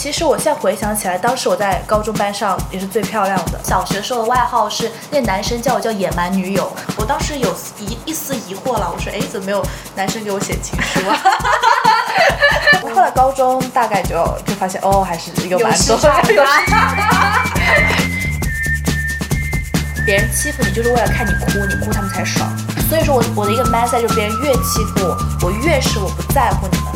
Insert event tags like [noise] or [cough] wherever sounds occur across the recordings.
其实我现在回想起来，当时我在高中班上也是最漂亮的。小学时候的外号是那男生叫我叫野蛮女友，我当时有一一丝疑惑了，我说哎，怎么没有男生给我写情书啊？[laughs] 后来高中大概就就发现哦，还是有蛮多有。[laughs] 别人欺负你就是为了看你哭，你哭他们才爽。所以说我我的一个 message 就是别人越欺负我，我越是我不在乎你们。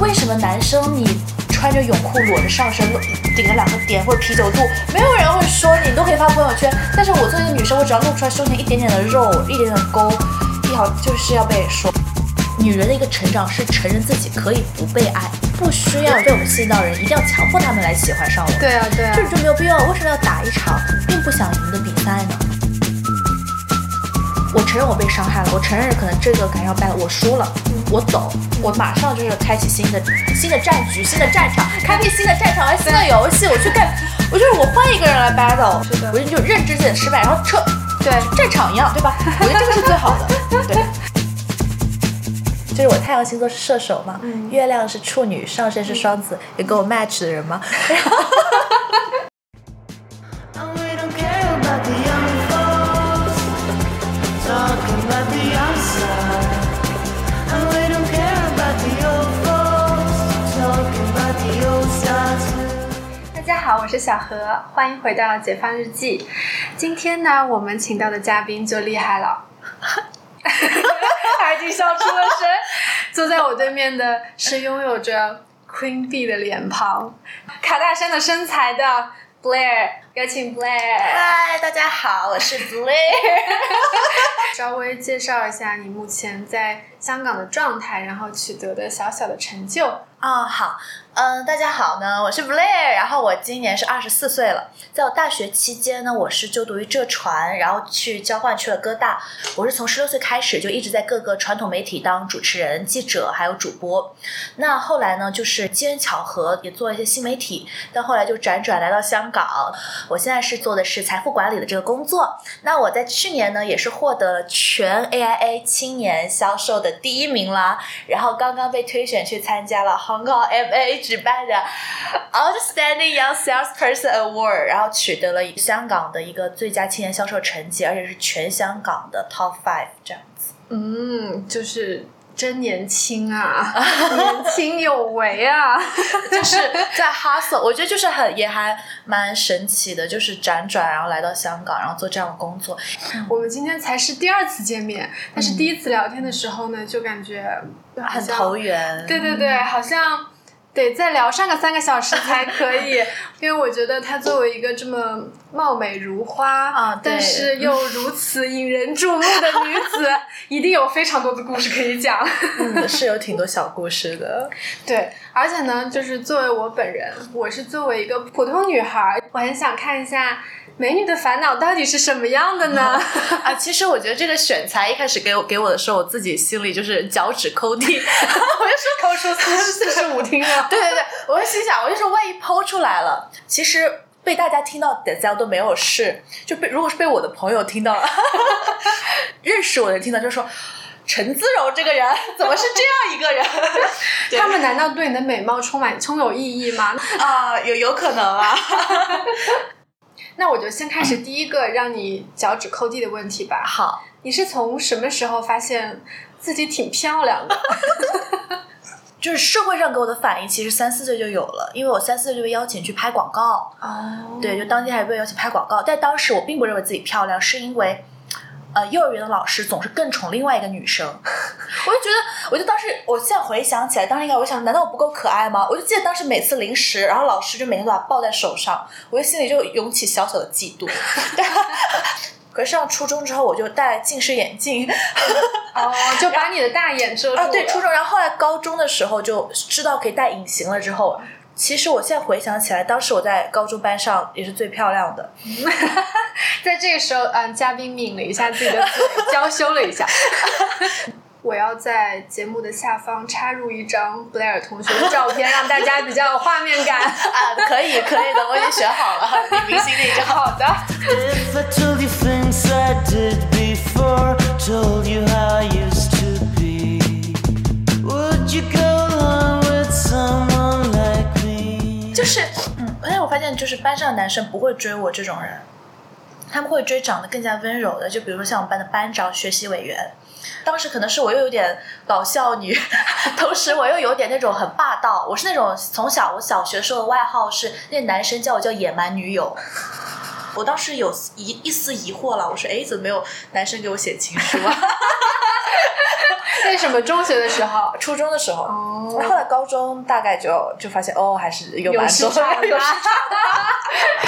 为什么男生你穿着泳裤裸着上身，顶着两个点或者啤酒肚，没有人会说你，你都可以发朋友圈。但是我作为一个女生，我只要露出来胸前一点点的肉，一点点的沟，一条就是要被说。女人的一个成长是承认自己可以不被爱，不需要被我们吸引到人，一定要强迫他们来喜欢上我。对啊，对啊，这就没有必要。为什么要打一场并不想赢的比赛呢？我承认我被伤害了，我承认可能这个感要败了，我输了，我走，我马上就是开启新的新的战局、新的战场，开辟新的战场、玩新的游戏，我去干，我就是我换一个人来 battle，是的，我就认知自己的失败，然后撤，对，战场一样，对吧？我觉得这个是最好的，[laughs] 对。就是我太阳星座是射手嘛，月亮是处女，上升是双子，有跟我 match 的人吗？大 [laughs] 家好，我是小何，欢迎回到解放日记。今天呢，我们请到的嘉宾就厉害了。[laughs] 他已经笑出了声。坐在我对面的是拥有着 Queen B 的脸庞、卡戴珊的身材的 Blair，有请 Blair。嗨，大家好，我是 Blair。[laughs] 稍微介绍一下你目前在香港的状态，然后取得的小小的成就。啊，好。嗯，大家好呢，我是 Blair，然后我今年是二十四岁了。在我大学期间呢，我是就读于浙传，然后去交换去了哥大。我是从十六岁开始就一直在各个传统媒体当主持人、记者还有主播。那后来呢，就是机缘巧合也做了一些新媒体，但后来就辗转来到香港。我现在是做的是财富管理的这个工作。那我在去年呢，也是获得了全 AIA 青年销售的第一名啦。然后刚刚被推选去参加了 Hong Kong MA。举办的 Outstanding Young Salesperson Award，然后取得了香港的一个最佳青年销售成绩，而且是全香港的 Top Five 这样子。嗯，就是真年轻啊，[laughs] 年轻有为啊，[laughs] 就是在 Hustle，我觉得就是很也还蛮神奇的，就是辗转然后来到香港，然后做这样的工作。我们今天才是第二次见面，但是第一次聊天的时候呢，就感觉很投缘。对对对，好像。得再聊上个三个小时才可以，[laughs] 因为我觉得她作为一个这么貌美如花啊，但是又 [laughs] 如此引人注目的女子，一定有非常多的故事可以讲。[laughs] 嗯，是有挺多小故事的。对，而且呢，就是作为我本人，我是作为一个普通女孩，我很想看一下。美女的烦恼到底是什么样的呢？[laughs] 啊，其实我觉得这个选材一开始给我给我的时候，我自己心里就是脚趾抠地，[laughs] 我就说抠出四十 [laughs] 四十五听了。对对对，我就心想，我就说万一剖出来了，其实被大家听到的，都没有事，就被如果是被我的朋友听到了，认识我的人听到，就说陈姿柔这个人怎么是这样一个人？他们难道对你的美貌充满充有意义吗？啊，有有可能啊。那我就先开始第一个让你脚趾抠地的问题吧。好，你是从什么时候发现自己挺漂亮的？[laughs] 就是社会上给我的反应，其实三四岁就有了，因为我三四岁就被邀请去拍广告。哦，对，就当天还被邀请拍广告，但当时我并不认为自己漂亮，是因为。呃，幼儿园的老师总是更宠另外一个女生，[laughs] 我就觉得，我就当时，我现在回想起来，当时应该我想，难道我不够可爱吗？我就记得当时每次零食，然后老师就每天都把抱在手上，我就心里就涌起小小的嫉妒。[laughs] 可是上初中之后，我就戴近视眼镜，[laughs] 哦，就把你的大眼遮住。啊，对，初中，然后后来高中的时候就知道可以戴隐形了之后。其实我现在回想起来，当时我在高中班上也是最漂亮的。[laughs] 在这个时候，嗯，嘉宾抿了一下自己的嘴，娇羞了一下。[laughs] 我要在节目的下方插入一张布莱尔同学的照片，让大家比较有画面感。[laughs] 啊，可以，可以的，我已经选好了，女明星那张。好的。是，嗯，而且我发现就是班上的男生不会追我这种人，他们会追长得更加温柔的，就比如说像我们班的班长、学习委员。当时可能是我又有点搞笑女，[laughs] 同时我又有点那种很霸道。我是那种从小我小学时候的外号是那男生叫我叫野蛮女友。我当时有一一丝疑惑了，我说：“哎，怎么没有男生给我写情书啊？”为什么中学的时候？初中的时候。哦后来高中大概就就发现哦，还是有蛮多有市场的有市场的。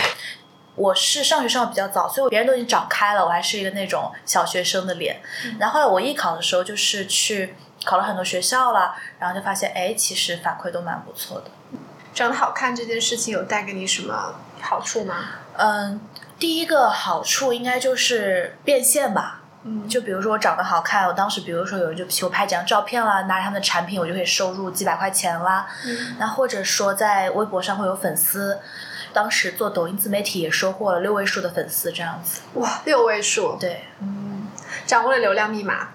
[laughs] 我是上学上的比较早，所以别人都已经长开了，我还是一个那种小学生的脸。然后后来我艺考的时候，就是去考了很多学校了，然后就发现，哎，其实反馈都蛮不错的。长得好看这件事情有带给你什么好处吗？嗯，第一个好处应该就是变现吧。嗯就比如说我长得好看，我当时比如说有人就求拍几张照片啦，拿着他们的产品，我就可以收入几百块钱啦。嗯那或者说在微博上会有粉丝，当时做抖音自媒体也收获了六位数的粉丝这样子。哇，六位数，对，嗯，掌握了流量密码。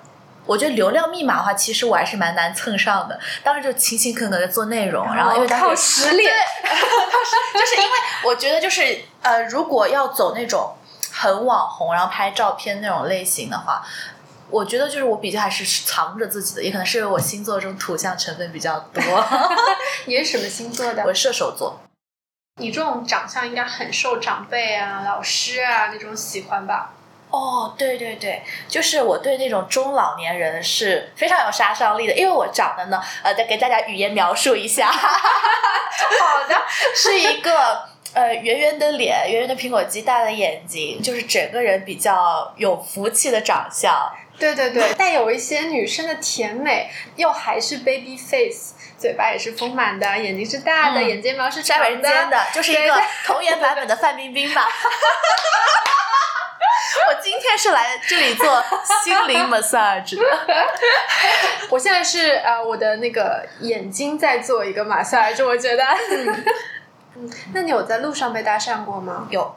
我觉得流量密码的话，其实我还是蛮难蹭上的。当时就勤勤恳恳的做内容，然后因为当时 [laughs] 靠实力，就是因为我觉得就是呃，如果要走那种很网红，然后拍照片那种类型的话，我觉得就是我比较还是藏着自己的，也可能是因为我星座中土象成分比较多。[laughs] [laughs] 你是什么星座的我？射手座，你这种长相应该很受长辈啊、老师啊那种喜欢吧？哦，对对对，就是我对那种中老年人是非常有杀伤力的，因为我长得呢，呃，再给大家语言描述一下，好的，[laughs] 是一个呃圆圆的脸，圆圆的苹果肌，大的眼睛，就是整个人比较有福气的长相。对对对，带有一些女生的甜美，又还是 baby face，嘴巴也是丰满的，眼睛是大的，嗯眼睫毛是山长人间的，就是一个童颜版本的范冰冰吧。[laughs] 我今天是来这里做心灵 massage 的。[laughs] 我现在是呃，我的那个眼睛在做一个 massage，我觉得。嗯，那你有在路上被搭讪过吗？有，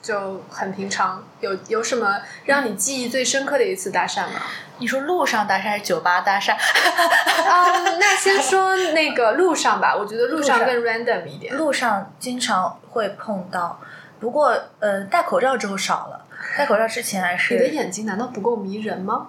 就很平常。有有什么让你记忆最深刻的一次搭讪吗？你说路上搭讪还是酒吧搭讪？啊、[laughs] 那先说那个路上吧，我觉得路上更 random 一点。路上经常会碰到，不过呃，戴口罩之后少了。戴口罩之前还是你的，眼睛难道不够迷人吗？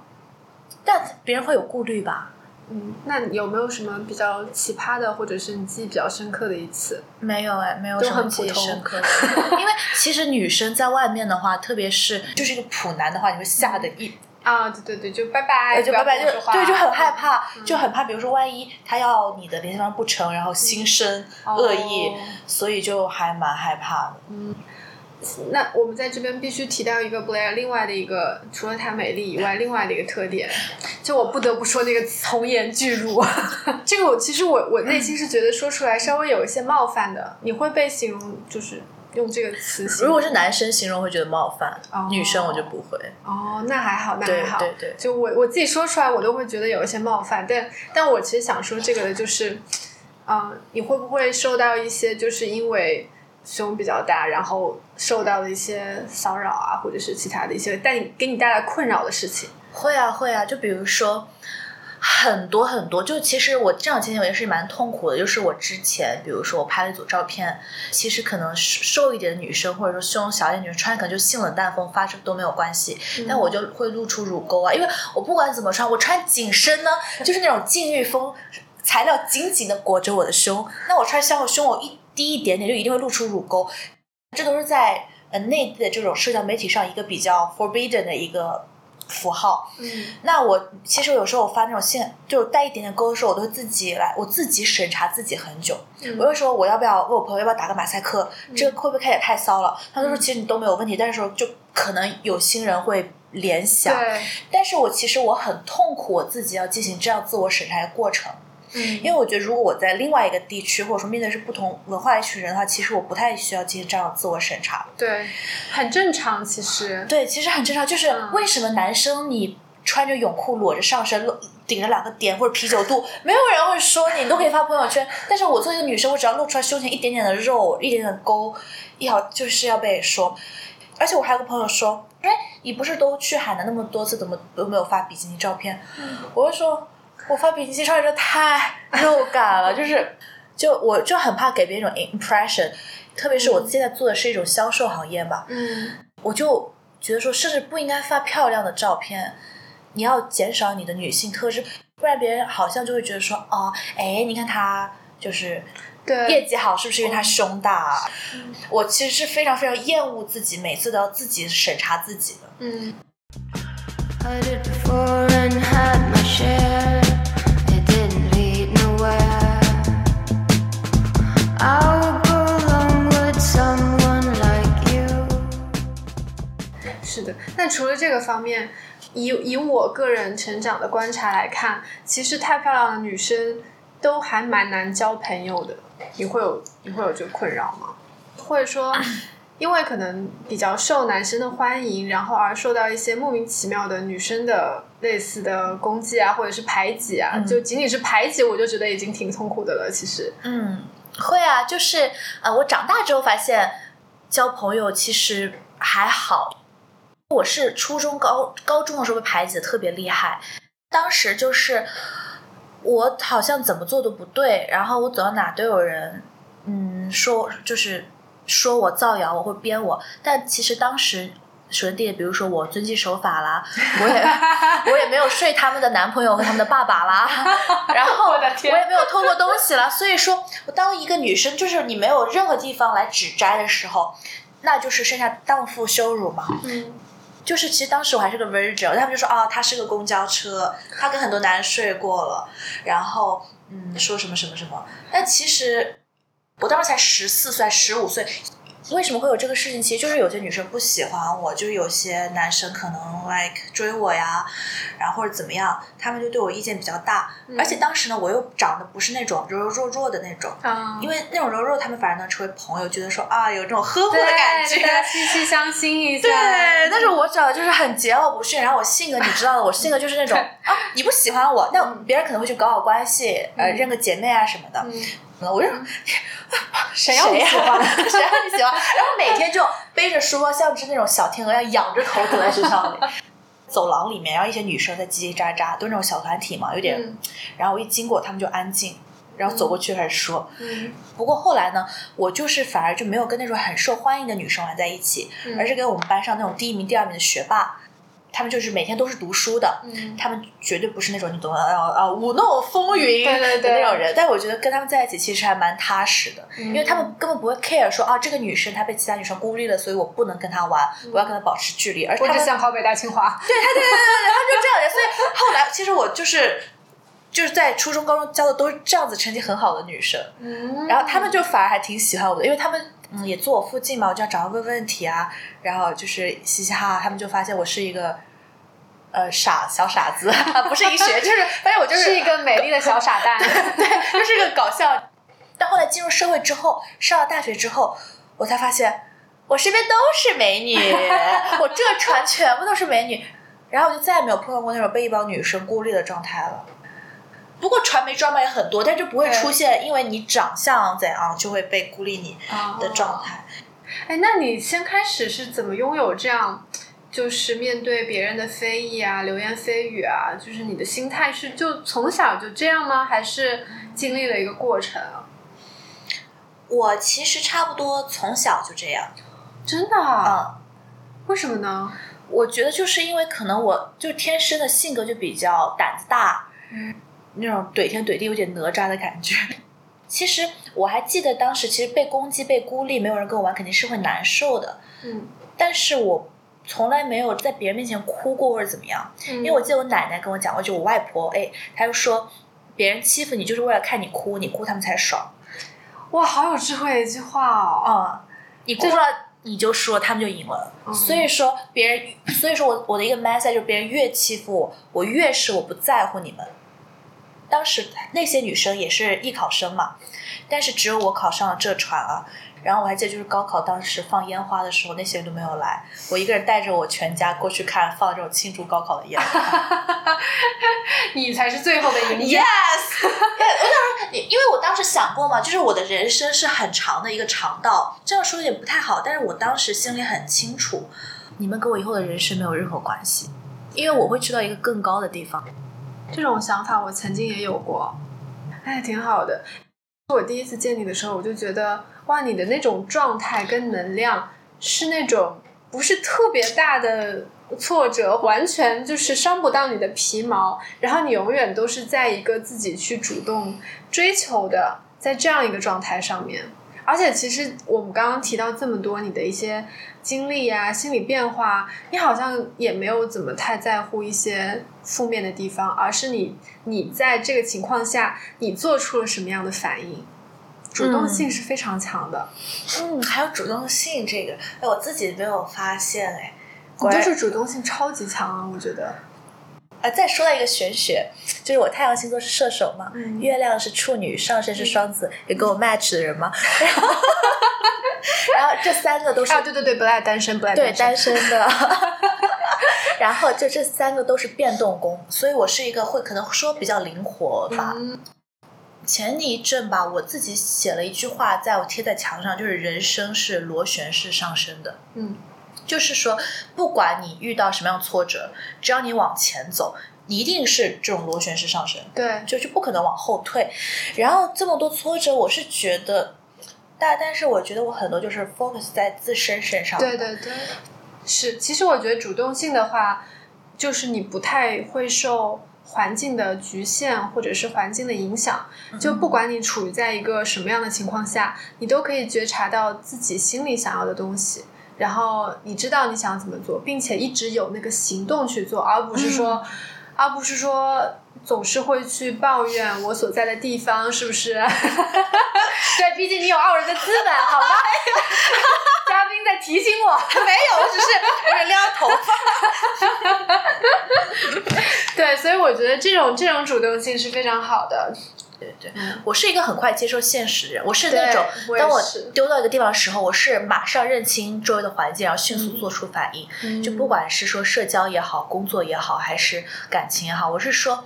但别人会有顾虑吧？嗯，那有没有什么比较奇葩的，或者是你记忆比较深刻的一次？没有哎，没有都什么记忆很普通深刻的。[laughs] 因为其实女生在外面的话，特别是就是一个普男的话，你会吓得一啊，对对对，就拜拜，就拜拜，就对，就很害怕，嗯就很怕，比如说万一他要你的联系方式不成，然后心生恶意，哦所以就还蛮害怕的。那我们在这边必须提到一个 Blair 另外的一个，除了她美丽以外，另外的一个特点，就我不得不说那个从颜巨乳，[laughs] 这个我其实我我内心是觉得说出来稍微有一些冒犯的，你会被形容就是用这个词？如果是男生形容会觉得冒犯，哦女生我就不会。哦，那还好，那还好，对对就我我自己说出来，我都会觉得有一些冒犯，但但我其实想说这个的就是，嗯、你会不会受到一些就是因为胸比较大，然后受到的一些骚扰啊，或者是其他的一些带你给你带来困扰的事情？会啊会啊，就比如说很多很多，就其实我这样情景也是蛮痛苦的。就是我之前，比如说我拍了一组照片，其实可能瘦一点的女生或者说胸小一点女生穿可能就性冷淡风发生都没有关系，但我就会露出乳沟啊，因为我不管怎么穿，我穿紧身呢，就是那种禁欲风材料紧紧的裹着我的胸，那我穿小口胸我一低一点点就一定会露出乳沟，这都是在呃内地的这种社交媒体上一个比较 forbidden 的一个符号。嗯那我其实有时候我发那种线，就带一点点沟的时候，我都会自己来，我自己审查自己很久。嗯我就说我要不要问我朋友要不要打个马赛克，这个会不会看起来太骚了？他都说其实你都没有问题，但是说就可能有新人会联想。对，但是我其实我很痛苦，我自己要进行这样自我审查的过程。嗯因为我觉得，如果我在另外一个地区，或者说面对是不同文化的一群人的话，其实我不太需要进行这样的自我审查。对，很正常，其实。对，其实很正常，就是嗯为什么男生你穿着泳裤裸着上身，露顶着两个点或者啤酒肚，没有人会说你，你都可以发朋友圈。但是我作为一个女生，我只要露出来胸前一点点的肉，一点点的沟，要就是要被说。而且我还有个朋友说，哎，你不是都去海南那么多次，怎么都没有发比基尼照片？我就说，我发比基尼照片真的太肉感了，[laughs] 就是，就我就很怕给别人一种 impression，特别是我现在做的是一种销售行业嘛，嗯。我就觉得说，甚至不应该发漂亮的照片，你要减少你的女性特质，不然别人好像就会觉得说，哦，哎，你看她就是对。业绩好，是不是因为她胸大？啊？我其实是非常非常厌恶自己，每次都要自己审查自己的。嗯是的，但除了这个方面，以以我个人成长的观察来看，其实太漂亮的女生都还蛮难交朋友的。你会有你会有这个困扰吗？或者说，因为可能比较受男生的欢迎，然后而受到一些莫名其妙的女生的类似的攻击啊，或者是排挤啊，嗯就仅仅是排挤，我就觉得已经挺痛苦的了。其实，嗯，会啊，就是呃，我长大之后发现交朋友其实还好。我是初中、高高中的时候被排挤的特别厉害，当时就是我好像怎么做都不对，然后我走到哪都有人嗯说就是说我造谣我或者编我，但其实当时。首先第一，比如说我遵纪守法啦，我也我也没有睡他们的男朋友和他们的爸爸啦，[laughs] 然后我的天我也没有偷过东西啦，所以说我当一个女生，就是你没有任何地方来指摘的时候，那就是剩下荡妇羞辱嘛。嗯就是其实当时我还是个 virgin，他们就说啊，他是个公交车，他跟很多男人睡过了，然后嗯说什么什么什么，但其实我当时才十四岁、十五岁。为什么会有这个事情？其实就是有些女生不喜欢我，就是有些男生可能 like 追我呀，然后或者怎么样，他们就对我意见比较大。而且当时呢，我又长得不是那种柔柔弱弱的那种，啊，因为那种柔弱，他们反而能成为朋友，觉得说啊有这种呵护的感觉。对惺惺相惜一下。对，但是我长得就是很桀骜不驯，然后我性格你知道的，我性格就是那种 [laughs] 啊，你不喜欢我，那别人可能会去搞好关系，呃，认个姐妹啊什么的。嗯，嗯我就 [laughs] 谁让你喜欢？[laughs] 谁让你喜欢？然后每天就背着书包，像只那种小天鹅一样仰着头走在学校里。[laughs] 走廊里面，然后一些女生在叽叽喳喳，都是那种小团体嘛，有点。嗯然后我一经过，他们就安静，然后走过去开始说。嗯不过后来呢，我就是反而就没有跟那种很受欢迎的女生玩在一起，嗯而是跟我们班上那种第一名、第二名的学霸，他们就是每天都是读书的，嗯他们绝对不是那种你懂的，啊啊舞弄风云对对对的那种人。但我觉得跟他们在一起其实还蛮踏实的，嗯因为他们根本不会 care 说啊这个女生她被其他女生孤立了，所以我不能跟她玩，我要跟她保持距离。而他我们只想考北大清华。对他，对对对对，他就这样的。所以后来其实我就是就是在初中、高中交的都是这样子成绩很好的女生。嗯然后他们就反而还挺喜欢我的，因为他们嗯也坐我附近嘛，我就要找他问问题啊，然后就是嘻嘻哈哈，他们就发现我是一个呃傻小傻子，[laughs] 不是一学，就是发现我就是是一个美丽的小傻蛋。对，就是一个搞笑。但后来进入社会之后，上了大学之后，我才发现我身边都是美女，[laughs] 我这船全部都是美女，然后我就再也没有碰到过那种被一帮女生孤立的状态了。不过传媒 drama 也很多，但是不会出现因为你长相怎样就会被孤立你的状态。哎，那你先开始是怎么拥有这样，就是面对别人的非议啊、流言蜚语啊，就是你的心态是就从小就这样吗？还是经历了一个过程啊？我其实差不多从小就这样，真的啊？嗯，为什么呢？我觉得就是因为可能我就天生的性格就比较胆子大，嗯，那种怼天怼地有点哪吒的感觉。其实我还记得当时，其实被攻击、被孤立，没有人跟我玩，肯定是会难受的。嗯，但是我从来没有在别人面前哭过或者怎么样，嗯因为我记得我奶奶跟我讲过，就我外婆，哎，她就说别人欺负你就是为了看你哭，你哭他们才爽。哇，好有智慧的一句话哦。啊、你哭了你就输了，他们就赢了。嗯所以说别人，所以说我我的一个 message 就是别人越欺负我，我越是我不在乎你们。当时那些女生也是艺考生嘛，但是只有我考上了浙传啊。然后我还记得就是高考当时放烟花的时候，那些人都没有来，我一个人带着我全家过去看放这种庆祝高考的烟花。[laughs] 你才是最后的赢家 Yes，我当时，因为我当时想过嘛，就是我的人生是很长的一个长道，这样说有点不太好，但是我当时心里很清楚，你们跟我以后的人生没有任何关系，因为我会去到一个更高的地方。这种想法我曾经也有过，哎，挺好的。我第一次见你的时候，我就觉得哇，你的那种状态跟能量是那种不是特别大的挫折，完全就是伤不到你的皮毛，然后你永远都是在一个自己去主动追求的，在这样一个状态上面。而且其实我们刚刚提到这么多你的一些经历呀、心理变化，你好像也没有怎么太在乎一些负面的地方，而是你你在这个情况下，你做出了什么样的反应，主动性是非常强的。嗯，还有主动性这个，哎，我自己没有发现哎。你就是主动性超级强啊，我觉得。啊，再说到一个玄学，就是我太阳星座是射手嘛，嗯月亮是处女，上升是双子，有跟我 match 的人吗？[laughs] 然后，[laughs] 然后这三个都是啊，对对对，不赖单身，不赖对单。身的，[laughs] [laughs] 然后就这三个都是变动宫，所以我是一个会可能说比较灵活吧。嗯前一阵吧，我自己写了一句话，在我贴在墙上，就是人生是螺旋式上升的。嗯就是说，不管你遇到什么样挫折，只要你往前走，一定是这种螺旋式上升，对，就是不可能往后退。然后这么多挫折，我是觉得，但但是我觉得我很多就是 focus 在自身身上。对对对，是。其实我觉得主动性的话，就是你不太会受环境的局限或者是环境的影响。就不管你处于在一个什么样的情况下，你都可以觉察到自己心里想要的东西。然后你知道你想怎么做，并且一直有那个行动去做，而不是说，而不是说总是会去抱怨我所在的地方是不是？[laughs] 对，毕竟你有傲人的资本，好吧？[laughs] 嘉宾在提醒我，没有，我只是有点撩头发。对，所以我觉得这种这种主动性是非常好的。对对，我是一个很快接受现实的人，我是那种当我丢到一个地方的时候，我是马上认清周围的环境，然后迅速做出反应。就不管是说社交也好，工作也好，还是感情也好，我是说，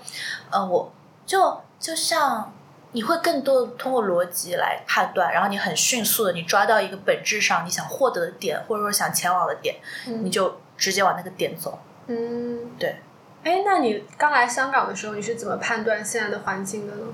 呃，我就就像你会更多的通过逻辑来判断，然后你很迅速的你抓到一个本质上你想获得的点，或者说想前往的点，你就直接往那个点走。嗯，对。哎，那你刚来香港的时候，你是怎么判断现在的环境的呢？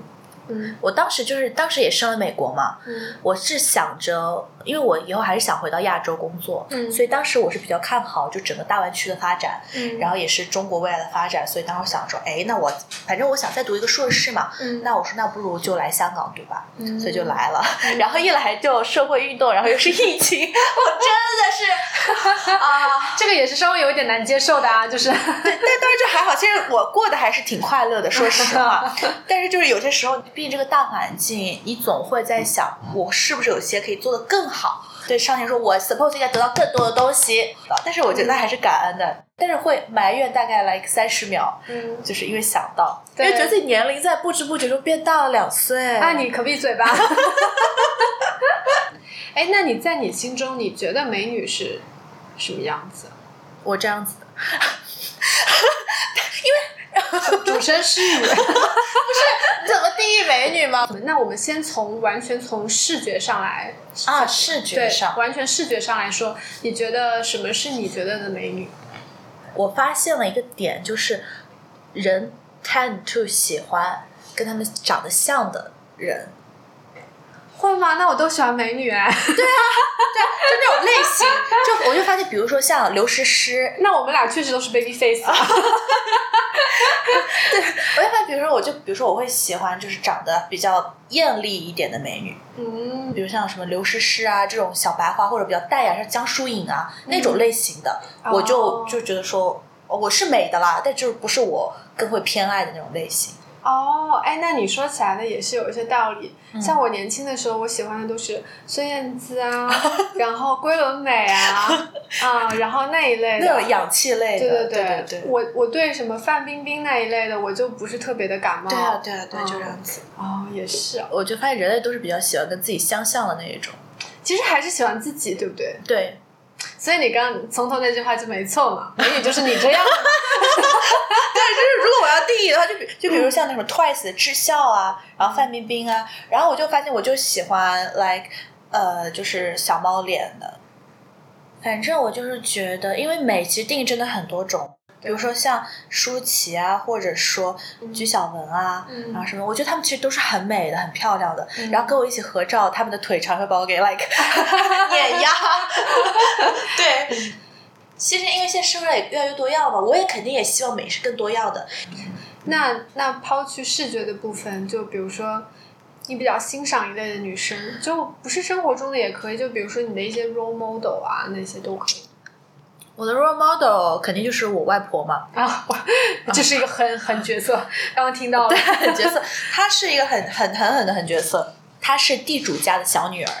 嗯。我当时就是当时也生了美国嘛，嗯。我是想着，因为我以后还是想回到亚洲工作，嗯。所以当时我是比较看好就整个大湾区的发展，嗯。然后也是中国未来的发展，所以当时想说，哎，那我反正我想再读一个硕士嘛，嗯。那我说那不如就来香港，对吧？嗯。所以就来了，然后一来就社会运动，然后又是疫情，我真的是 [laughs] 啊，这个也是稍微有一点难接受的啊，就是。但但是就还好，其实我过得还是挺快乐的，说实话。[laughs] 但是就是有些时候，毕竟这个大环境，你总会在想，我是不是有些可以做得更好？对上天说，我 suppose 应该得到更多的东西，但是我觉得还是感恩的，但是会埋怨大概来个三十秒，嗯，就是因为想到，因为觉得自己年龄在不知不觉中变大了两岁。啊，你可闭嘴吧。[laughs] 哎，那你在你心中，你觉得美女是什么样子？我这样子的，[laughs] [laughs] 主声失语。[laughs] 怎么定义美女吗？那我们先从完全从视觉上来啊，视觉对，上，完全视觉上来说，你觉得什么是你觉得的美女？我发现了一个点，就是人 tend to 喜欢跟他们长得像的人，会吗？那我都喜欢美女哎。就那种类型。就我就发现，比如说像刘诗诗，那我们俩确实都是 baby face。[laughs] 对我就发现，比如说，我就比如说，我会喜欢就是长得比较艳丽一点的美女，嗯比如像什么刘诗诗啊这种小白花，或者比较淡雅，像江疏影啊那种类型的，我就哦就觉得说。哦我是美的啦，但就是不是我更会偏爱的那种类型。哦，哎，那你说起来的，也是有一些道理。像我年轻的时候，我喜欢的都是孙燕姿啊，[laughs] 然后龟纶镁啊，[laughs] 啊，然后那一类的。那种氧气类对的，对对对我我对什么范冰冰那一类的，我就不是特别的感冒。对啊，对啊，对就这样子。哦，也是啊。我就发现人类都是比较喜欢跟自己相像的那一种。其实还是喜欢自己，对不对？对，所以你刚刚从头那句话就没错嘛，[laughs] 美女就是你这样的嘛。就是如果我要定义的话，就比就比如像那种 Twice 的智孝啊，然后范冰冰啊，然后我就发现我就喜欢 like 呃，就是小猫脸的。反正我就是觉得，因为美其实定义真的很多种，比如说像舒淇啊，或者说鞠晓雯啊，嗯然后什么，我觉得她们其实都是很美的、很漂亮的。嗯然后跟我一起合照，她们的腿长会把我给 like 碾压。对，其实因为现在社会上也越来越多样嘛，我也肯定也希望美是更多样的。那那抛去视觉的部分，就比如说你比较欣赏一类的女生，就不是生活中的也可以，就比如说你的一些 role model 啊，那些都可以。我的 role model 肯定就是我外婆嘛，啊，这是一个很 [laughs] 很角色，刚刚听到了。对很角色，她是一个很很很狠的狠角色，她是地主家的小女儿。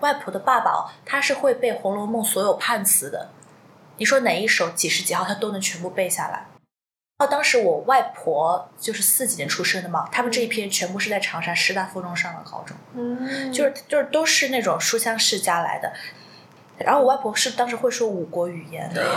外婆的爸爸哦，他是会背《红楼梦》所有判词的，你说哪一首几十几号，他都能全部背下来。哦，当时我外婆就是四几年出生的嘛，他们这一批人全部是在长沙师大附中上的高中，嗯，就是就是都是那种书香世家来的。然后我外婆是当时会说五国语言的耶，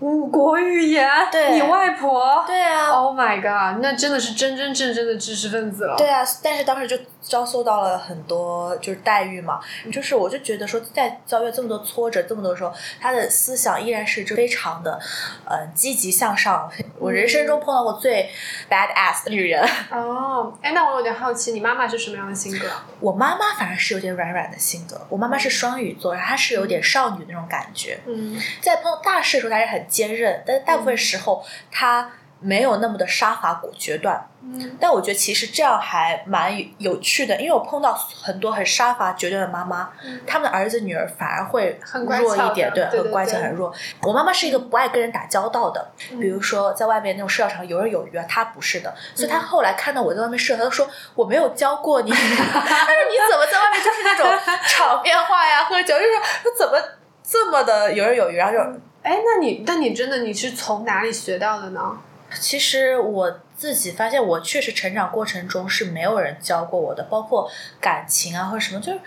五国语言，对你外婆。对啊，Oh my god，那真的是真真正正的知识分子了。对啊，但是当时就遭受到了很多就是待遇嘛，就是我就觉得说，在遭遇这么多挫折这么多的时候，他的思想依然是就非常的，呃，积极向上。我人生中碰到过最 bad ass 的女人，哦，哎，那我有点好奇，你妈妈是什么样的性格？我妈妈反而是有点软软的性格，我妈妈是双鱼座，她是有点少女那种感觉，嗯。在碰到大事的时候她是很坚韧，但是大部分时候她没有那么的杀伐果决断。嗯。但我觉得其实这样还蛮有有趣的，因为我碰到很多很杀伐决断的妈妈，他们的儿子女儿反而会弱一点，对对很乖巧，很弱。我妈妈是一个不爱跟人打交道的，嗯。比如说在外面那种社交场合游刃有余啊，她不是的，所以嗯她后来看到我在外面社交，她说我没有教过你，她说你怎么在外面就是那种场面话呀，喝酒，就是说怎么这么的游刃有余，然后就哎，那你那你真的你是从哪里学到的呢？其实我自己发现，我确实成长过程中是没有人教过我的，包括感情啊或者什么，就是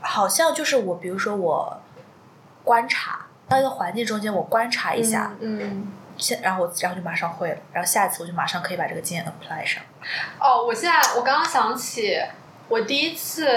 好像就是我，比如说我观察到一个环境中间，我观察一下，嗯，现、然后我然后就马上会了，然后下一次我就马上可以把这个经验 apply 上。哦，我现在我刚刚想起，我第一次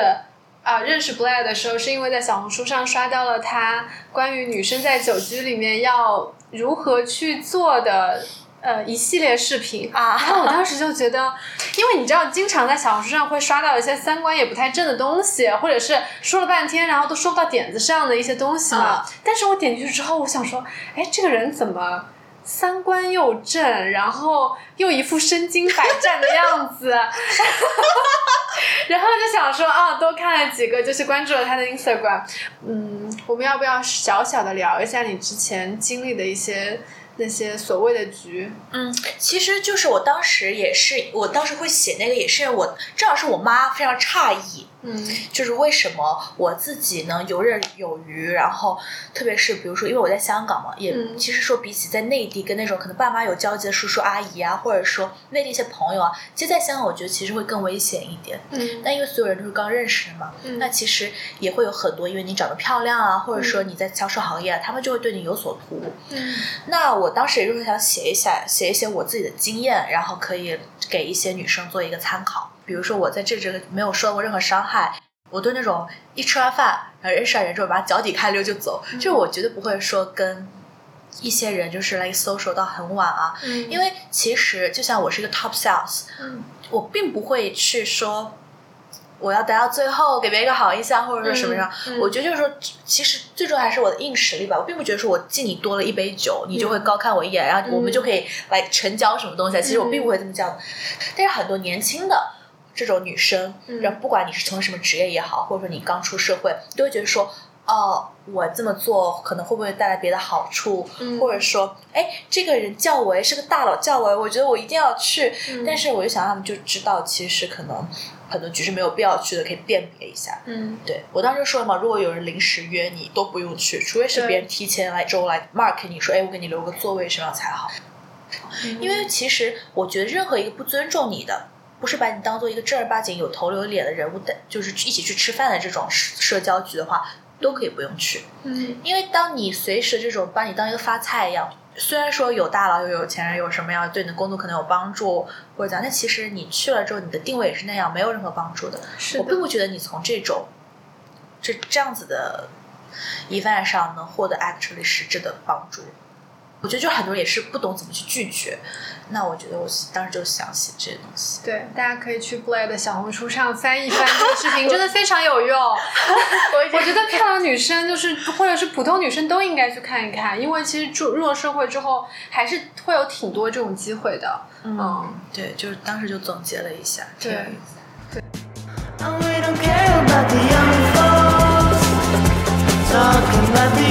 啊、认识 Blair 的时候，是因为在小红书上刷到了他关于女生在酒局里面要如何去做的。呃，一系列视频啊然后我当时就觉得，因为你知道，经常在小红书上会刷到一些三观也不太正的东西，或者是说了半天，然后都说不到点子上的一些东西嘛。啊但是我点进去之后，我想说，哎，这个人怎么三观又正，然后又一副身经百战的样子，[laughs] 然后就想说啊，多看了几个，就是关注了他的 Instagram。嗯，我们要不要小小的聊一下你之前经历的一些那些所谓的局？嗯，其实就是我当时也是，我当时会写那个，也是我正好是我妈非常诧异，嗯就是为什么我自己能游刃有余，然后特别是比如说，因为我在香港嘛，也、嗯其实说比起在内地跟那种可能爸妈有交集的叔叔阿姨啊，或者说内地一些朋友啊，其实在香港我觉得其实会更危险一点。嗯但因为所有人都是刚认识的嘛，嗯那其实也会有很多，因为你长得漂亮啊，或者说你在销售行业啊，他们就会对你有所图。嗯那我当时也就是想写一下，写一些我自己的经验，然后可以给一些女生做一个参考。比如说我在这这个没有受到过任何伤害，我对那种一吃完饭然后认识了人之后把脚底开溜就走，就是我绝对不会说跟一些人就是来 social 到很晚啊，嗯，因为其实就像我是一个 top sales，嗯我并不会去说我要待到最后给别人一个好印象，或者说什么样。嗯嗯我觉得就是说，其实最重要还是我的硬实力吧。我并不觉得说我敬你多了一杯酒，你就会高看我一眼，然后我们就可以来成交什么东西啊。其实我并不会这么讲的。但是很多年轻的这种女生，嗯然后不管你是从事什么职业也好，或者说你刚出社会，都会觉得说。哦，我这么做可能会不会带来别的好处？嗯或者说，哎，这个人叫我，哎是个大佬叫我，我觉得我一定要去。嗯但是我就想让他们就知道，其实可能很多局是没有必要去的，可以辨别一下。嗯对我当时就说了嘛，如果有人临时约你，都不用去，除非是别人提前来周来 mark 你说，哎，我给你留个座位什么样才好。因为其实我觉得任何一个不尊重你的，不是把你当做一个正儿八经有头有脸的人物的，就是一起去吃饭的这种社社交局的话，都可以不用去。嗯因为当你随时这种把你当一个发菜一样，虽然说有大佬有有钱人有什么样对你的工作可能有帮助或者怎样，但其实你去了之后，你的定位也是那样，没有任何帮助的。是的我并不觉得你从这种这这样子的 event 上能获得 actually 实质的帮助。我觉得就很多人也是不懂怎么去拒绝。那我觉得我当时就想写这些东西。对，大家可以去 Blair 的小红书上翻一翻这个视频，真的非常有用。[laughs] 我觉得漂亮女生就是或者是普通女生都应该去看一看，因为其实入入了社会之后，还是会有挺多这种机会的。嗯，对，就是当时就总结了一下，挺有对意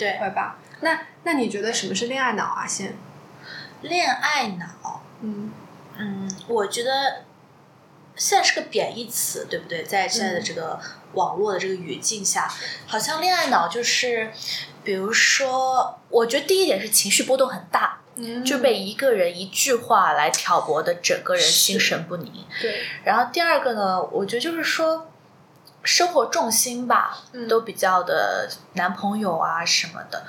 对，会吧？那那你觉得什么是恋爱脑啊？先，恋爱脑，嗯嗯，我觉得现在是个贬义词，对不对？在现在的这个网络的这个语境下，好像恋爱脑就是，比如说，我觉得第一点是情绪波动很大，嗯就被一个人一句话来挑拨的整个人心神不宁。对，然后第二个呢，我觉得就是说，生活重心吧，嗯都比较的男朋友啊什么的。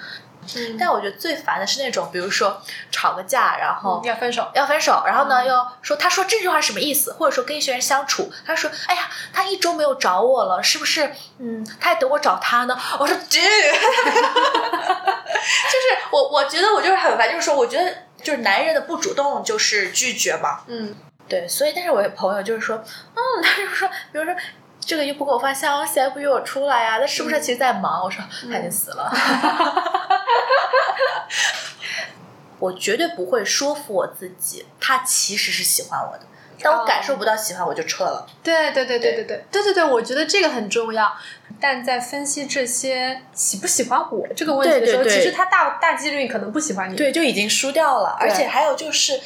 嗯但我觉得最烦的是那种，比如说吵个架，然后要分手，要分手，然后呢嗯又说他说这句话是什么意思，或者说跟一些人相处，他说哎呀，他一周没有找我了，是不是？嗯，他还等我找他呢？我说 [laughs] [laughs] 就是我我觉得我就是很烦，就是说我觉得就是男人的不主动就是拒绝嘛，嗯对，所以但是我有朋友就是说，嗯，他就说，比如说。这个又不给我发消息，还不约我出来呀、他是不是其实在忙？我说他已经死了。[laughs] 我绝对不会说服我自己，他其实是喜欢我的，当我感受不到喜欢，我就撤了。对对对对对对对对对，我觉得这个很重要。但在分析这些喜不喜欢我这个问题的时候，对对对其实他大大几率可能不喜欢你。对，就已经输掉了。而且还有就是，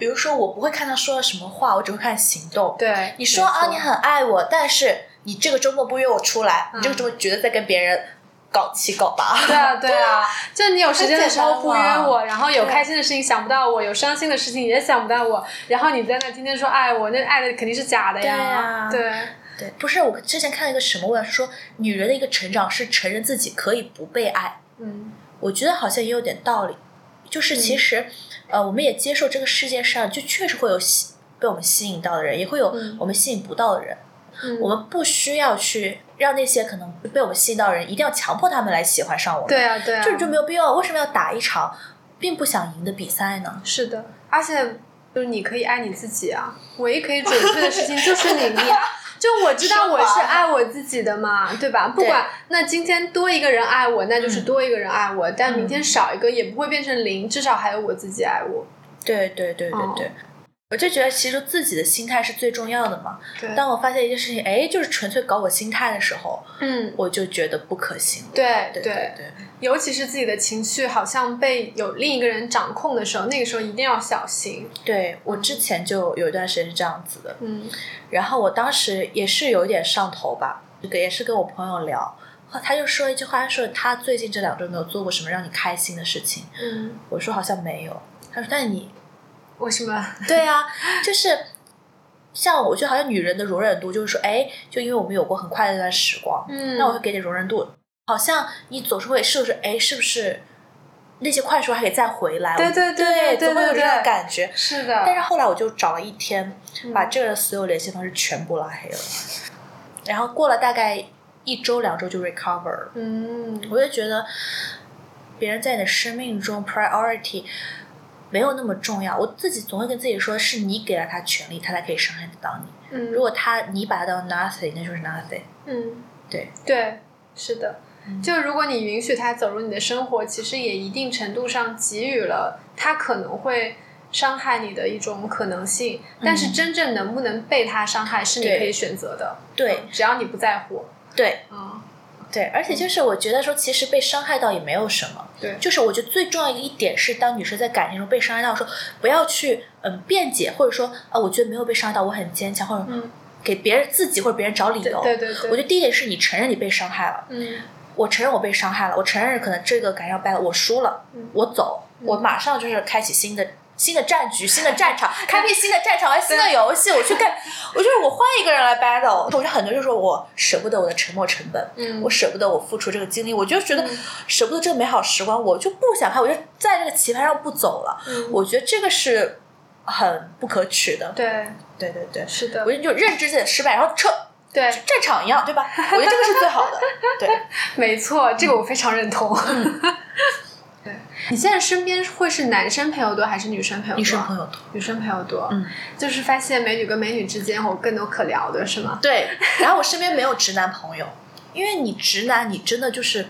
比如说我不会看他说了什么话，我只会看行动。对，你说啊，你很爱我，但是你这个周末不约我出来，你这个周末绝对在跟别人搞七搞八。[laughs] 对啊，对啊，[laughs] 就你有时间的时候不约我，然后有开心的事情想不到我，有伤心的事情也想不到我，然后你在那天天说爱我，那爱的肯定是假的呀。对呀对。对，不是我之前看了一个什么文章，说女人的一个成长是承认自己可以不被爱。嗯。我觉得好像也有点道理，就是其实，呃，我们也接受这个世界上就确实会有吸被我们吸引到的人，也会有嗯我们吸引不到的人。嗯，我们不需要去让那些可能被我们吸引到的人，一定要强迫他们来喜欢上我们。对啊对啊，这就没有必要。为什么要打一场并不想赢的比赛呢？是的，而且就是你可以爱你自己啊，唯一可以准确的事情就是你，就我知道我是爱我自己的嘛，对吧？不管那今天多一个人爱我，那就是多一个人爱我，但明天少一个也不会变成零，至少还有我自己爱我。对对对对哦对。我就觉得，其实自己的心态是最重要的嘛。对当我发现一件事情，哎，就是纯粹搞我心态的时候，嗯，我就觉得不可行。对对对对，尤其是自己的情绪好像被有另一个人掌控的时候，那个时候一定要小心。对我之前就有一段时间是这样子的，嗯然后我当时也是有一点上头吧，这个也是跟我朋友聊，他就说一句话，他说他最近这两周没有做过什么让你开心的事情。嗯，我说好像没有，他说但你为什么？[laughs] 对啊，就是像我觉得好像女人的容忍度就是说，哎，就因为我们有过很快乐的一段时光，嗯那我会给你容忍度。好像你总是会是不是哎，是不是那些快时候还可以再回来？对对对对总会有这种感觉。是的，但是后来我就找了一天，嗯把这个人所有联系方式全部拉黑了，然后过了大概一周两周就 recover 了。嗯我就觉得别人在你的生命中 priority 没有那么重要。我自己总会跟自己说，是你给了他权利，他才可以伤害得到你。嗯，如果他你把他当 nothing，那就是 nothing。嗯对对是的。嗯就如果你允许他走入你的生活，其实也一定程度上给予了他可能会伤害你的一种可能性，但是真正能不能被他伤害是你可以选择的，对只要你不在乎。对嗯，对，而且就是我觉得说，其实被伤害到也没有什么。对，就是我觉得最重要的一点是，当女生在感情中被伤害到的时候，不要去嗯辩解，或者说啊，我觉得没有被伤害到，我很坚强，或者嗯给别人自己或者别人找理由。对对对我觉得第一点是你承认你被伤害了，嗯我承认我被伤害了，我承认可能这个感情败了，我输了，嗯我走，我马上就是开启新的。新的战局，新的战场，[laughs] 开辟新的战场，玩新的游戏，我去干，[laughs] 我就是我换一个人来 battle。我觉得很多人就说我舍不得我的沉没成本，嗯，我舍不得我付出这个精力，我就觉得嗯舍不得这个美好时光，我就不想拍，我就在这个棋盘上不走了。嗯我觉得这个是很不可取的。对，对对对，是的我，觉得就认知自己的失败，然后撤，对，战场一样，对吧？我觉得这个是最好的。对，[laughs] 没错，这个我非常认同。对，你现在身边会是男生朋友多还是女生朋友多？女生朋友多。女生朋友多，嗯，就是发现美女跟美女之间有更多可聊的，是吗？对，然后我身边没有直男朋友，[laughs] 因为你直男，你真的就是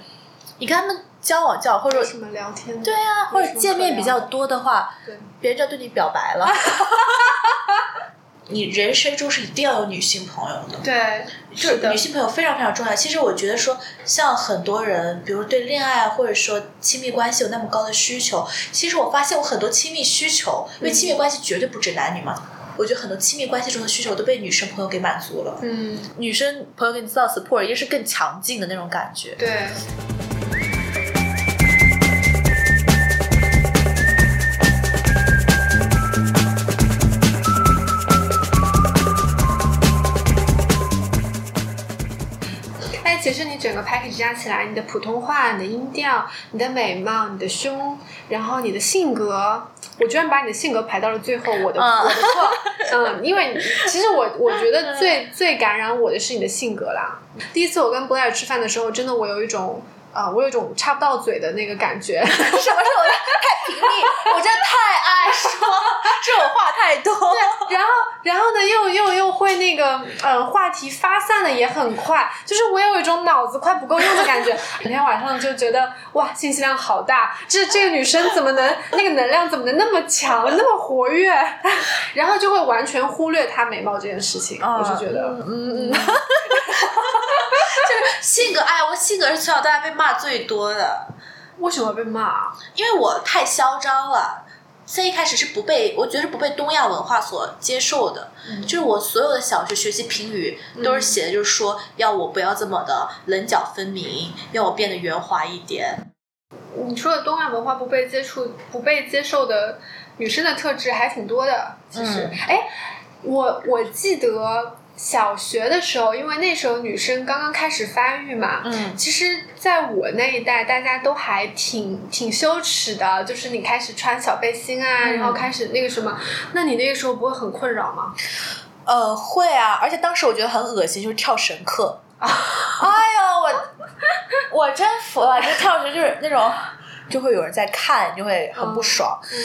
你跟他们交往交往，或者什么聊天？对啊，或者见面比较多的话，对，别人就要对你表白了。[laughs] 你人生中是一定要有女性朋友的，对，就是女性朋友非常非常重要。其实我觉得说，像很多人，比如对恋爱或者说亲密关系有那么高的需求，其实我发现我很多亲密需求，因为亲密关系绝对不止男女嘛。我觉得很多亲密关系中的需求都被女生朋友给满足了。嗯，女生朋友给你造 support，也是更强劲的那种感觉。对。整个 package 加起来，你的普通话、你的音调、你的美貌、你的胸，然后你的性格，我居然把你的性格排到了最后，我的、嗯我的错，嗯，因为其实我我觉得 [laughs] 最最感染我的是你的性格啦。第一次我跟 Blair 吃饭的时候，真的我有一种。啊、我有一种插不到嘴的那个感觉，[laughs] 什么是我太平密？我真的太爱说，这种话太多。对然后，然后呢，又又又会那个，呃，话题发散的也很快，就是我有一种脑子快不够用的感觉。[laughs] 每天晚上就觉得哇，信息量好大，这这个女生怎么能那个能量怎么能那么强，那么活跃？[laughs] 然后就会完全忽略她美貌这件事情。我是觉得，嗯嗯，就是性格，哎，我性格是从小到大被骂最多的，为什么被骂？啊因为我太嚣张了。在一开始是不被，我觉得是不被东亚文化所接受的。就是我所有的小学学习评语都是写的，就是说要我不要这么的棱角分明，要我变得圆滑一点。你说的东亚文化不被接触、不被接受的女生的特质还挺多的。其实，嗯哎、我我记得小学的时候，因为那时候女生刚刚开始发育嘛，嗯其实，在我那一代，大家都还挺挺羞耻的，就是你开始穿小背心啊，嗯然后开始那个什么，那你那个时候不会很困扰吗？呃，会啊，而且当时我觉得很恶心，就是跳绳课。[laughs] 哎呦，我我真服了，就跳绳就是那种，就会有人在看，就会很不爽。嗯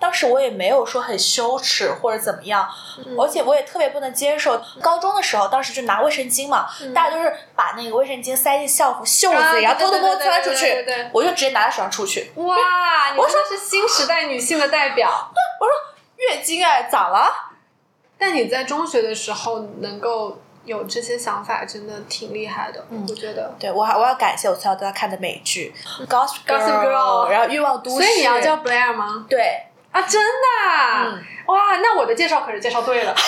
当时我也没有说很羞耻或者怎么样，嗯而且我也特别不能接受。高中的时候，当时就拿卫生巾嘛，大家都是把那个卫生巾塞进校服袖子然后偷偷摸摸对对钻出去我就直接拿在手上出去。哇，我说是新时代女性的代表。[laughs] 我说月经哎，咋了？但你在中学的时候能够有这些想法，真的挺厉害的。嗯我觉得。对我还我要感谢我从小到大看的美剧《Gossip Girl 然后《欲望都市》，所以你要叫 Blair 吗？对。啊，真的、啊嗯哇，那我的介绍可是介绍对了。[laughs]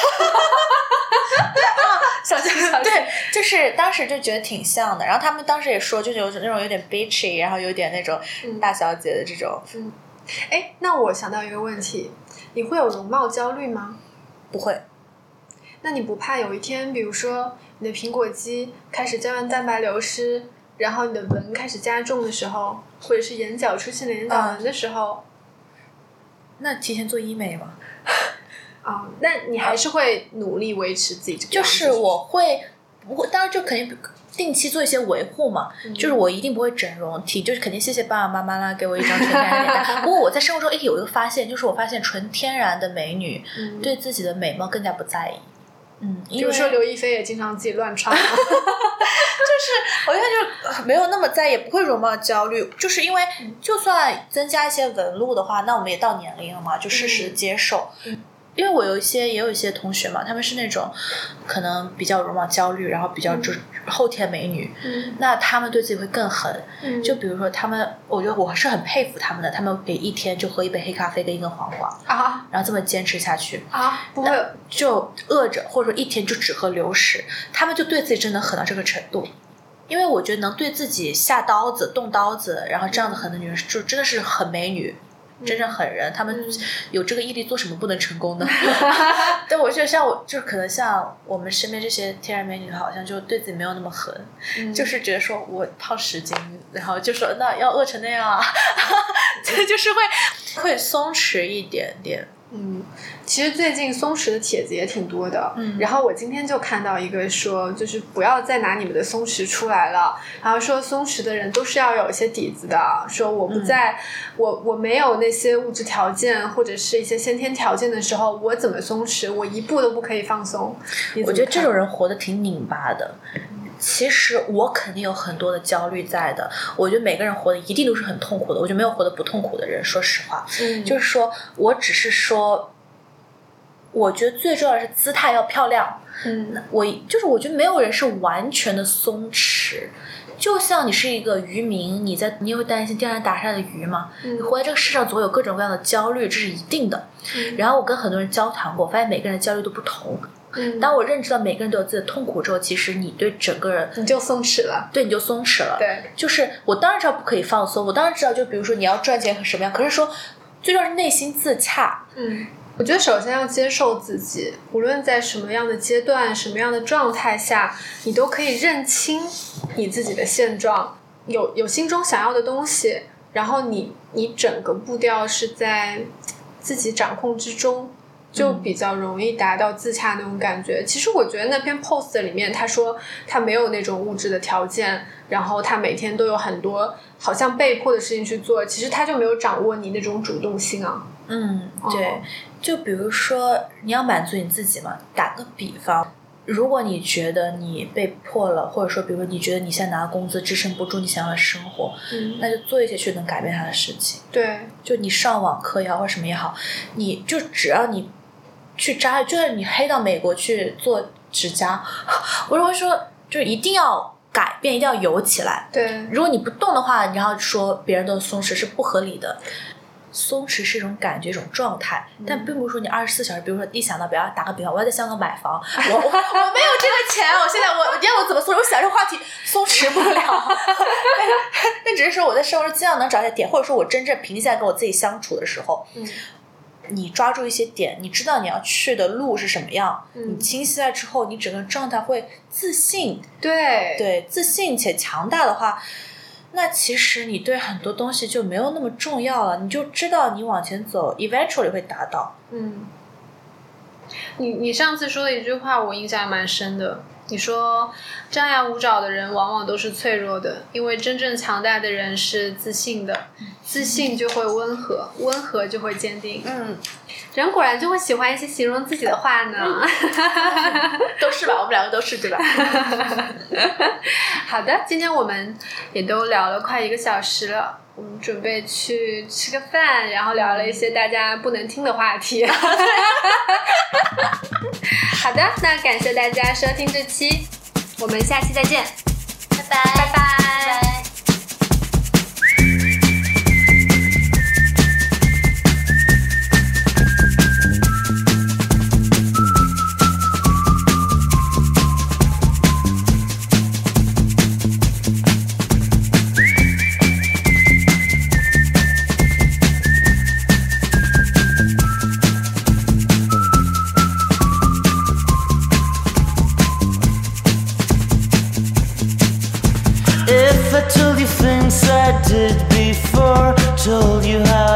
小心 [laughs] 小心。对，就是当时就觉得挺像的。然后他们当时也说，就是有那种有点 bitchy，然后有点那种嗯大小姐的这种，嗯哎，那我想到一个问题，你会有容貌焦虑吗？不会。那你不怕有一天，比如说你的苹果肌开始胶原蛋白流失，然后你的纹开始加重的时候，或者是眼角出现了眼角纹的时候，那提前做医美吗？啊、那你还是会努力维持自己这个就是我会，不会当然就肯定定期做一些维护嘛。就是我一定不会整容，体就是肯定谢谢爸爸妈妈啦，给我一张纯天然的脸蛋。[laughs] 不过我在生活中诶有一个发现，就是我发现纯天然的美女嗯对自己的美貌更加不在意。嗯，比如说刘亦菲也经常自己乱穿嘛，[laughs] 我现在就呃没有那么在意，也不会容貌焦虑，就是因为就算增加一些纹路的话，那我们也到年龄了嘛，就适时接受。因为我有一些也有一些同学嘛，他们是那种可能比较容貌焦虑，然后比较就是后天美女，嗯那他们对自己会更狠。嗯就比如说他们，我觉得我是很佩服他们的，他们可以一天就喝一杯黑咖啡跟一根黄瓜，啊然后这么坚持下去。啊，不会就饿着，或者说一天就只喝流食，他们就对自己真的狠到这个程度。因为我觉得能对自己下刀子、动刀子，然后这样子狠的女人，就真的是很美女，真正狠人。他们有这个毅力，做什么不能成功呢？[laughs] 但我觉得像我，就是可能像我们身边这些天然美女，好像就对自己没有那么狠，就是觉得说我胖十斤，然后就说那要饿成那样啊，[laughs] 这就是会会松弛一点点。嗯，其实最近松弛的帖子也挺多的，嗯然后我今天就看到一个说，就是不要再拿你们的松弛出来了，然后说松弛的人都是要有一些底子的，说我不在、我我没有那些物质条件或者是一些先天条件的时候，我怎么松弛？我一步都不可以放松。我觉得这种人活得挺拧巴的。其实我肯定有很多的焦虑在的，我觉得每个人活的一定都是很痛苦的，我觉得没有活得不痛苦的人。说实话，嗯就是说我只是说，我觉得最重要的是姿态要漂亮。嗯我就是我觉得没有人是完全的松弛，就像你是一个渔民，你在你也会担心钓上打上的鱼吗？嗯你活在这个世上总有各种各样的焦虑，这是一定的。嗯然后我跟很多人交谈过，我发现每个人的焦虑都不同。嗯，当我认知到每个人都有自己的痛苦之后，其实你对整个人你就松弛了。对你就松弛了。对，就是我当然知道不可以放松，我当然知道，就比如说你要赚钱和什么样，可是说最重要是内心自洽。嗯，我觉得首先要接受自己，无论在什么样的阶段、什么样的状态下，你都可以认清你自己的现状，有有心中想要的东西，然后你你整个步调是在自己掌控之中。就比较容易达到自洽那种感觉。其实我觉得那篇 post 里面，他说他没有那种物质的条件，然后他每天都有很多好像被迫的事情去做，其实他就没有掌握你那种主动性啊。嗯，哦对。就比如说你要满足你自己嘛，打个比方。如果你觉得你被迫了，或者说，比如说你觉得你现在拿的工资支撑不住你想要的生活，嗯，那就做一些去能改变他的事情。对，就你上网课也好，或什么也好，你就只要你去扎，就是你黑到美国去做指甲，我就会说，就一定要改变，一定要游起来。对，如果你不动的话，你要说别人都松弛是不合理的。松弛是一种感觉，一种状态，但并不是说你二十四小时，比如说一想到，比方打个比方，我要在香港买房，[laughs] 我我我没有这个钱，我现在我你让我怎么松弛？我想这个话题松弛不了，[laughs] 那 [laughs] 只是说我在生活中尽量能找一些点，或者说我真正平静下来跟我自己相处的时候，嗯你抓住一些点，你知道你要去的路是什么样，嗯你清晰了之后，你整个状态会自信，对，对，自信且强大的话，那其实你对很多东西就没有那么重要了，你就知道你往前走，eventually 会达到。嗯。你你上次说的一句话，我印象还蛮深的。你说，张牙舞爪的人往往都是脆弱的，因为真正强大的人是自信的，自信就会温和，温和就会坚定。嗯，人果然就会喜欢一些形容自己的话呢。[laughs] 都是吧，我们两个都是对吧？[laughs] 好的，今天我们也都聊了快一个小时了，我们准备去吃个饭，然后聊了一些大家不能听的话题。[laughs] 好的，那感谢大家收听这期，我们下期再见，拜拜，拜拜。Before, told you how